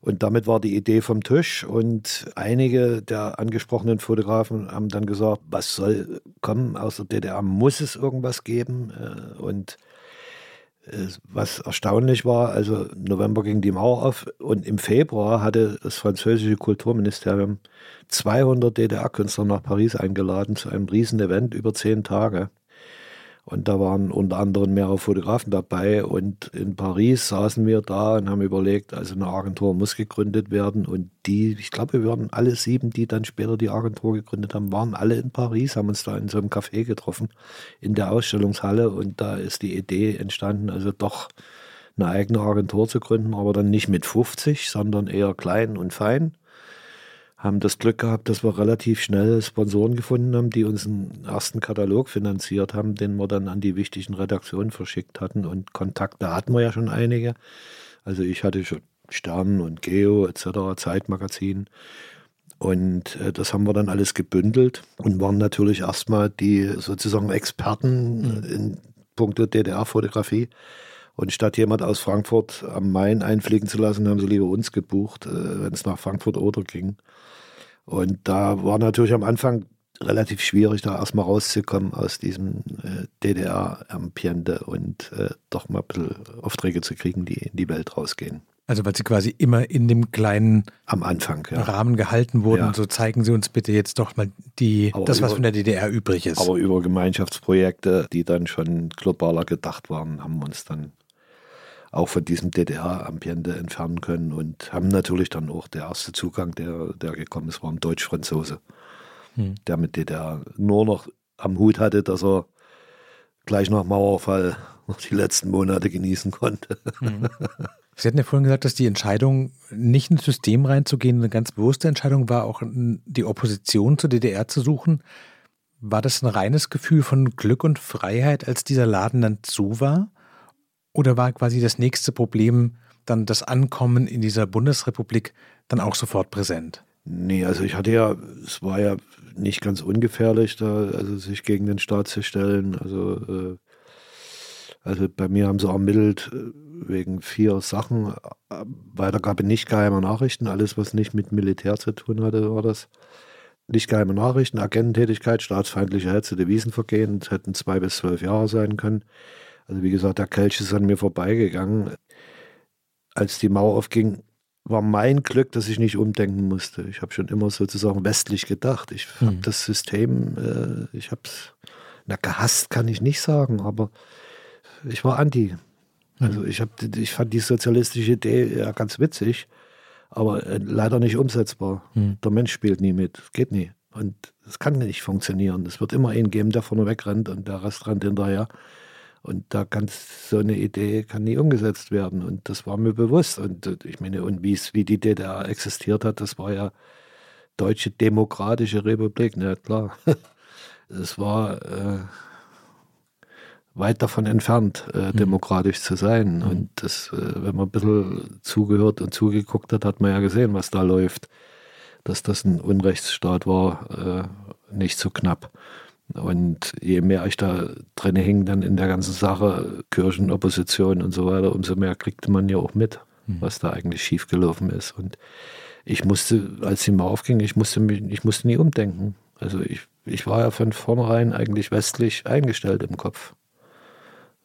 Und damit war die Idee vom Tisch und einige der angesprochenen Fotografen haben dann gesagt, was soll kommen aus der DDR, muss es irgendwas geben? Äh, und äh, was erstaunlich war, also November ging die Mauer auf und im Februar hatte das französische Kulturministerium 200 DDR-Künstler nach Paris eingeladen zu einem riesen Event über zehn Tage. Und da waren unter anderem mehrere Fotografen dabei. Und in Paris saßen wir da und haben überlegt, also eine Agentur muss gegründet werden. Und die, ich glaube, wir waren alle sieben, die dann später die Agentur gegründet haben, waren alle in Paris, haben uns da in so einem Café getroffen, in der Ausstellungshalle. Und da ist die Idee entstanden, also doch eine eigene Agentur zu gründen, aber dann nicht mit 50, sondern eher klein und fein haben das Glück gehabt, dass wir relativ schnell Sponsoren gefunden haben, die uns einen ersten Katalog finanziert haben, den wir dann an die wichtigen Redaktionen verschickt hatten. Und Kontakte hatten wir ja schon einige. Also ich hatte schon Stern und Geo etc., Zeitmagazin. Und äh, das haben wir dann alles gebündelt und waren natürlich erstmal die sozusagen Experten mhm. in puncto DDR-Fotografie. Und statt jemand aus Frankfurt am Main einfliegen zu lassen, haben sie lieber uns gebucht, äh, wenn es nach Frankfurt oder ging. Und da war natürlich am Anfang relativ schwierig, da erstmal rauszukommen aus diesem äh, DDR-Ambiente und äh, doch mal ein bisschen Aufträge zu kriegen, die in die Welt rausgehen. Also weil sie quasi immer in dem kleinen Am Anfang, ja. Rahmen gehalten wurden. Ja. So zeigen Sie uns bitte jetzt doch mal die, das, was über, von der DDR übrig ist. Aber über Gemeinschaftsprojekte, die dann schon globaler gedacht waren, haben wir uns dann auch von diesem DDR-Ambiente entfernen können und haben natürlich dann auch der erste Zugang, der, der gekommen ist, war ein Deutsch-Franzose, hm. der mit DDR nur noch am Hut hatte, dass er gleich nach Mauerfall noch die letzten Monate genießen konnte. Hm. Sie hatten ja vorhin gesagt, dass die Entscheidung, nicht ins System reinzugehen, eine ganz bewusste Entscheidung war, auch die Opposition zur DDR zu suchen. War das ein reines Gefühl von Glück und Freiheit, als dieser Laden dann zu war? Oder war quasi das nächste Problem dann das Ankommen in dieser Bundesrepublik dann auch sofort präsent? Nee, also ich hatte ja, es war ja nicht ganz ungefährlich, da also sich gegen den Staat zu stellen. Also, äh, also bei mir haben sie ermittelt äh, wegen vier Sachen. Weitergabe nicht geheimer Nachrichten, alles, was nicht mit Militär zu tun hatte, war das. Nicht geheime Nachrichten, Agententätigkeit, staatsfeindliche Hetze, Devisenvergehen, das hätten zwei bis zwölf Jahre sein können. Also wie gesagt, der Kelch ist an mir vorbeigegangen. Als die Mauer aufging, war mein Glück, dass ich nicht umdenken musste. Ich habe schon immer sozusagen westlich gedacht. Ich hm. habe das System, äh, ich habe es, na gehasst kann ich nicht sagen, aber ich war anti. Also hm. ich, hab, ich fand die sozialistische Idee ja ganz witzig, aber äh, leider nicht umsetzbar. Hm. Der Mensch spielt nie mit, geht nie. Und es kann nicht funktionieren. Es wird immer einen geben, der vorne wegrennt und der Rest rennt hinterher. Und da kann so eine Idee kann nie umgesetzt werden. Und das war mir bewusst. Und äh, ich meine, und wie die DDR existiert hat, das war ja Deutsche Demokratische Republik, na klar. Es war äh, weit davon entfernt, äh, mhm. demokratisch zu sein. Mhm. Und das, äh, wenn man ein bisschen zugehört und zugeguckt hat, hat man ja gesehen, was da läuft. Dass das ein Unrechtsstaat war, äh, nicht so knapp. Und je mehr ich da drin hing, dann in der ganzen Sache, Kirchenopposition und so weiter, umso mehr kriegte man ja auch mit, mhm. was da eigentlich schiefgelaufen ist. Und ich musste, als die Mauer aufging, ich musste, mich, ich musste nie umdenken. Also ich, ich war ja von vornherein eigentlich westlich eingestellt im Kopf.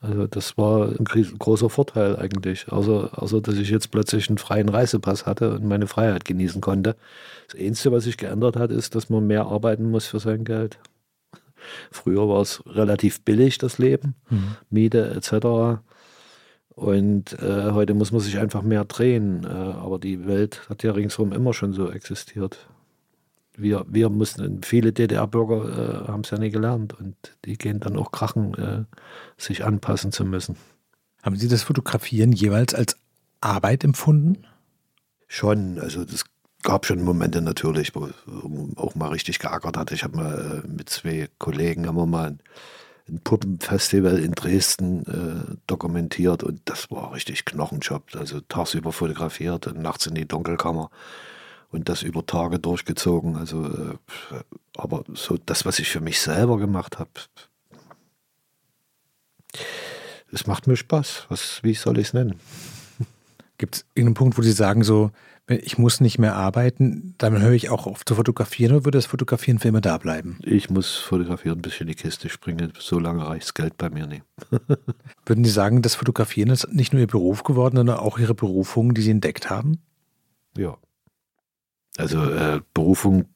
Also das war ein großer Vorteil eigentlich, außer, außer dass ich jetzt plötzlich einen freien Reisepass hatte und meine Freiheit genießen konnte. Das Einzige, was sich geändert hat, ist, dass man mehr arbeiten muss für sein Geld. Früher war es relativ billig, das Leben, mhm. Miete etc. Und äh, heute muss man sich einfach mehr drehen. Äh, aber die Welt hat ja ringsherum immer schon so existiert wir, wir mussten, viele DDR-Bürger äh, haben es ja nie gelernt und die gehen dann auch krachen, äh, sich anpassen zu müssen. Haben Sie das Fotografieren jeweils als Arbeit empfunden? Schon, also das gab schon Momente natürlich, wo auch mal richtig geackert hatte. Ich habe mal äh, mit zwei Kollegen haben wir mal ein, ein Puppenfestival in Dresden äh, dokumentiert und das war richtig Knochenjob. Also tagsüber fotografiert und nachts in die Dunkelkammer und das über Tage durchgezogen. Also, äh, aber so das, was ich für mich selber gemacht habe, es macht mir Spaß. Was, wie soll ich es nennen? Gibt es irgendeinen Punkt, wo Sie sagen, so, ich muss nicht mehr arbeiten, dann höre ich auch auf zu fotografieren oder würde das Fotografieren für immer da bleiben? Ich muss fotografieren, bis ich in die Kiste springen. So lange reicht das Geld bei mir nicht. Würden Sie sagen, das Fotografieren ist nicht nur Ihr Beruf geworden, sondern auch Ihre Berufung, die Sie entdeckt haben? Ja, also äh, Berufung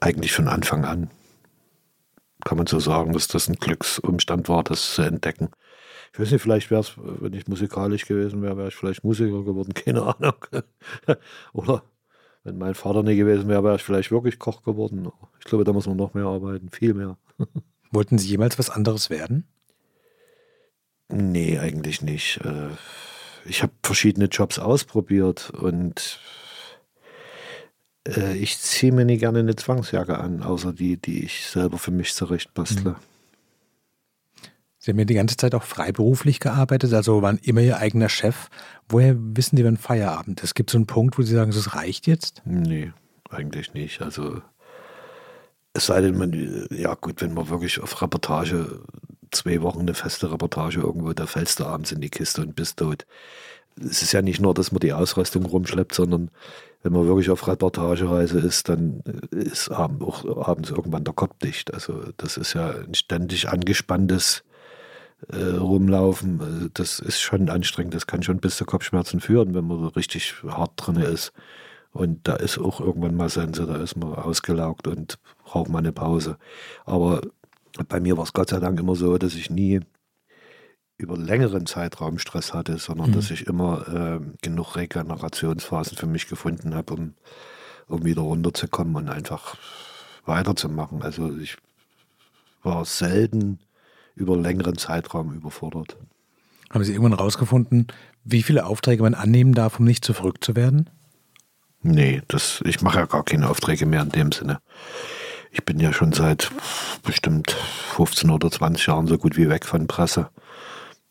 eigentlich von Anfang an. Kann man so sagen, dass das ein Glücksumstand war, das zu entdecken. Ich weiß nicht, vielleicht wäre es, wenn ich musikalisch gewesen wäre, wäre ich vielleicht Musiker geworden, keine Ahnung. Oder wenn mein Vater nicht gewesen wäre, wäre ich vielleicht wirklich Koch geworden. Ich glaube, da muss man noch mehr arbeiten, viel mehr. Wollten Sie jemals was anderes werden? Nee, eigentlich nicht. Äh, ich habe verschiedene Jobs ausprobiert und äh, ich ziehe mir nie gerne eine Zwangsjacke an, außer die, die ich selber für mich zurechtbastle. Mhm. Sie haben ja die ganze Zeit auch freiberuflich gearbeitet, also waren immer Ihr eigener Chef. Woher wissen Sie, wann Feierabend ist? Gibt es so einen Punkt, wo Sie sagen, das reicht jetzt? Nee, eigentlich nicht. Also es sei denn, man, ja gut, wenn man wirklich auf Reportage, zwei Wochen eine feste Reportage irgendwo, da fällst du abends in die Kiste und bist tot. Es ist ja nicht nur, dass man die Ausrüstung rumschleppt, sondern wenn man wirklich auf Reportagereise ist, dann ist abend, auch abends irgendwann der Kopf dicht. Also das ist ja ein ständig angespanntes äh, Rumlaufen. Also das ist schon anstrengend. Das kann schon bis zu Kopfschmerzen führen, wenn man so richtig hart drin ist. Und da ist auch irgendwann mal Sense, da ist man ausgelaugt und braucht mal eine Pause. Aber bei mir war es Gott sei Dank immer so, dass ich nie über längeren Zeitraum Stress hatte, sondern mhm. dass ich immer äh, genug Regenerationsphasen für mich gefunden habe, um, um wieder runterzukommen und einfach weiterzumachen. Also ich war selten über längeren Zeitraum überfordert. Haben Sie irgendwann rausgefunden, wie viele Aufträge man annehmen darf, um nicht zu verrückt zu werden? Nee, das, ich mache ja gar keine Aufträge mehr in dem Sinne. Ich bin ja schon seit bestimmt 15 oder 20 Jahren so gut wie weg von Presse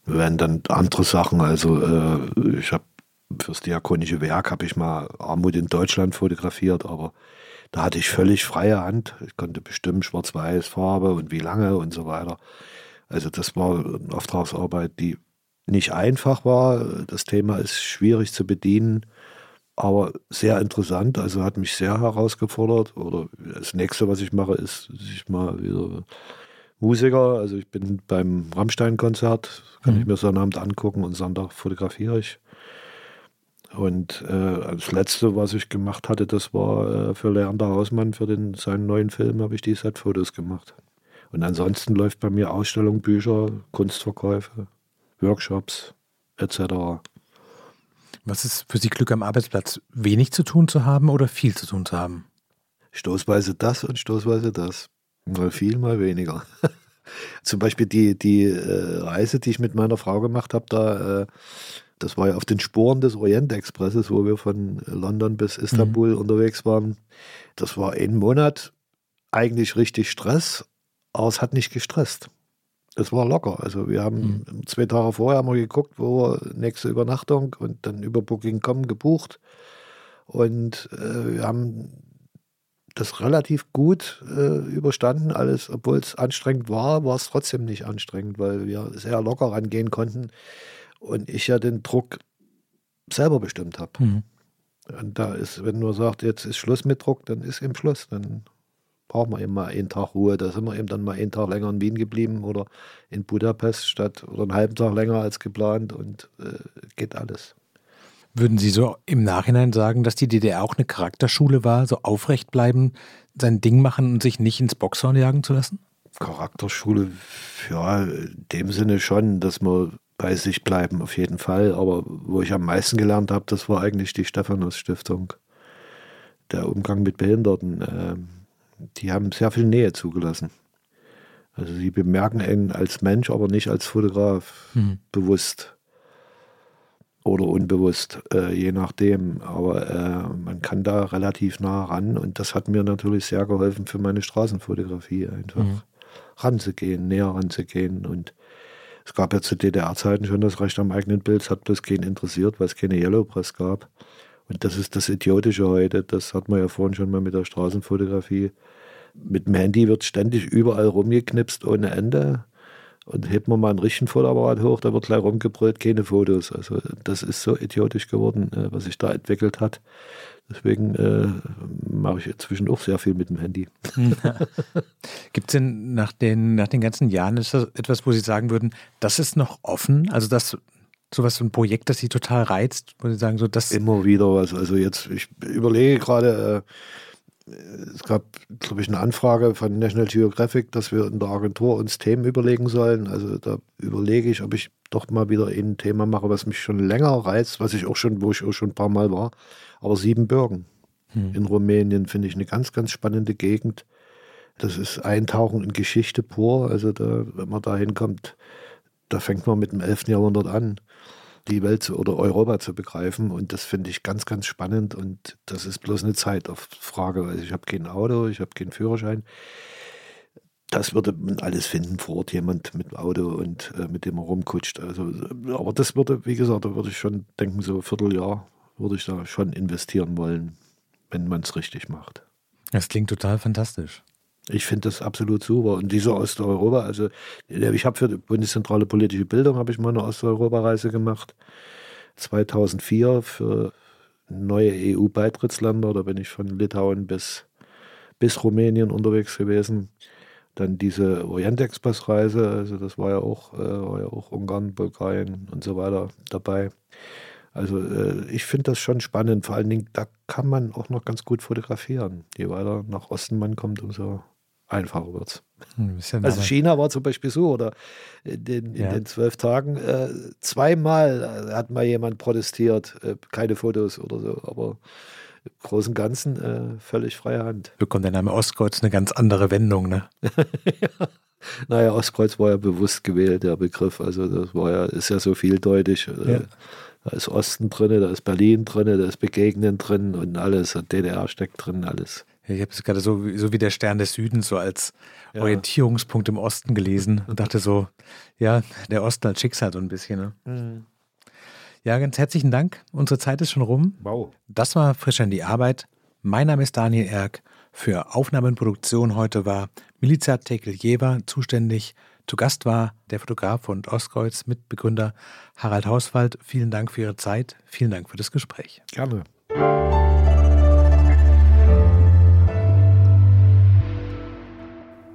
werden dann andere Sachen. Also äh, ich habe fürs Diakonische Werk habe ich mal Armut in Deutschland fotografiert, aber da hatte ich völlig freie Hand. Ich konnte bestimmen Schwarz-Weiß, Farbe und wie lange und so weiter. Also das war eine Auftragsarbeit, die nicht einfach war. Das Thema ist schwierig zu bedienen, aber sehr interessant. Also hat mich sehr herausgefordert. Oder das nächste, was ich mache, ist, sich mal wieder Musiker. Also ich bin beim Rammstein-Konzert, kann mhm. ich mir Sonnabend angucken und Sonntag fotografiere ich. Und äh, das letzte, was ich gemacht hatte, das war äh, für Leander Hausmann, für den, seinen neuen Film, habe ich die Set-Fotos gemacht. Und ansonsten läuft bei mir Ausstellung, Bücher, Kunstverkäufe, Workshops etc. Was ist für Sie Glück am Arbeitsplatz? Wenig zu tun zu haben oder viel zu tun zu haben? Stoßweise das und stoßweise das. Mal viel, mal weniger. Zum Beispiel die, die äh, Reise, die ich mit meiner Frau gemacht habe, da, äh, das war ja auf den Spuren des Orient-Expresses, wo wir von London bis Istanbul mhm. unterwegs waren. Das war ein Monat eigentlich richtig Stress, aber es hat nicht gestresst. Es war locker. Also wir haben mhm. zwei Tage vorher haben wir geguckt, wo wir nächste Übernachtung und dann über Booking.com gebucht. Und äh, wir haben das relativ gut äh, überstanden. Alles, obwohl es anstrengend war, war es trotzdem nicht anstrengend, weil wir sehr locker rangehen konnten und ich ja den Druck selber bestimmt habe. Mhm. Und da ist, wenn nur sagt, jetzt ist Schluss mit Druck, dann ist eben Schluss. Dann braucht man eben mal einen Tag Ruhe. Da sind wir eben dann mal einen Tag länger in Wien geblieben oder in Budapest statt oder einen halben Tag länger als geplant und äh, geht alles. Würden Sie so im Nachhinein sagen, dass die DDR auch eine Charakterschule war, so aufrecht bleiben, sein Ding machen und sich nicht ins Boxhorn jagen zu lassen? Charakterschule, ja, in dem Sinne schon, dass man bei sich bleiben, auf jeden Fall. Aber wo ich am meisten gelernt habe, das war eigentlich die Stephanus-Stiftung. Der Umgang mit Behinderten. Äh, die haben sehr viel Nähe zugelassen. Also sie bemerken ihn als Mensch, aber nicht als Fotograf, mhm. bewusst oder unbewusst, äh, je nachdem. Aber äh, man kann da relativ nah ran und das hat mir natürlich sehr geholfen für meine Straßenfotografie, einfach mhm. ranzugehen, näher ranzugehen. Und es gab ja zu DDR-Zeiten schon das Recht am eigenen Bild, es hat bloß keinen interessiert, weil es keine Yellow Press gab. Und das ist das Idiotische heute, das hat man ja vorhin schon mal mit der Straßenfotografie. Mit dem Handy wird ständig überall rumgeknipst ohne Ende. Und hebt man mal einen richtigen Fotoapparat hoch, da wird gleich rumgebrüllt, keine Fotos. Also das ist so idiotisch geworden, äh, was sich da entwickelt hat. Deswegen äh, mache ich inzwischen auch sehr viel mit dem Handy. Gibt es denn nach den, nach den ganzen Jahren ist das etwas, wo Sie sagen würden, das ist noch offen? Also das sowas, so ein Projekt, das Sie total reizt, wo Sie sagen, so das. Immer wieder was. Also jetzt, ich überlege gerade, äh, es gab, glaube ich, eine Anfrage von National Geographic, dass wir in der Agentur uns Themen überlegen sollen. Also da überlege ich, ob ich doch mal wieder ein Thema mache, was mich schon länger reizt, was ich auch schon, wo ich auch schon ein paar Mal war. Aber Siebenbürgen hm. in Rumänien finde ich eine ganz, ganz spannende Gegend. Das ist Eintauchen in Geschichte pur. Also da, wenn man da hinkommt, da fängt man mit dem 11. Jahrhundert an die Welt oder Europa zu begreifen. Und das finde ich ganz, ganz spannend. Und das ist bloß eine Zeitfrage. Also ich habe kein Auto, ich habe keinen Führerschein. Das würde man alles finden vor Ort, jemand mit dem Auto und äh, mit dem er rumkutscht. Also, aber das würde, wie gesagt, da würde ich schon denken, so ein Vierteljahr würde ich da schon investieren wollen, wenn man es richtig macht. Das klingt total fantastisch. Ich finde das absolut super. Und diese Osteuropa, also ich habe für die Bundeszentrale Politische Bildung habe ich mal eine Osteuropa-Reise gemacht. 2004 für neue EU-Beitrittsländer. Da bin ich von Litauen bis, bis Rumänien unterwegs gewesen. Dann diese Orient-Express-Reise, also das war ja auch, äh, war ja auch Ungarn, Bulgarien und so weiter dabei. Also äh, ich finde das schon spannend. Vor allen Dingen, da kann man auch noch ganz gut fotografieren. Je weiter nach Osten man kommt, umso einfacher wird es. Hm, also China war zum Beispiel so, oder in den, ja. in den zwölf Tagen äh, zweimal hat mal jemand protestiert, äh, keine Fotos oder so, aber im Großen und Ganzen äh, völlig freie Hand. Bekommt der Name Ostkreuz eine ganz andere Wendung, ne? ja. Naja, Ostkreuz war ja bewusst gewählt, der Begriff. Also das war ja, ist ja so vieldeutig. Äh, ja. Da ist Osten drin, da ist Berlin drin, da ist Begegnen drin und alles. DDR steckt drin, alles. Ich habe es gerade so, so wie der Stern des Südens so als ja. Orientierungspunkt im Osten gelesen und dachte so, ja, der Osten als Schicksal so ein bisschen. Ne? Mhm. Ja, ganz herzlichen Dank. Unsere Zeit ist schon rum. Wow. Das war Frisch an die Arbeit. Mein Name ist Daniel Erck. Für Aufnahme und Produktion heute war Milica Tekeljeva zuständig. Zu Gast war der Fotograf und Ostkreuz Mitbegründer Harald Hauswald. Vielen Dank für Ihre Zeit. Vielen Dank für das Gespräch. Gerne.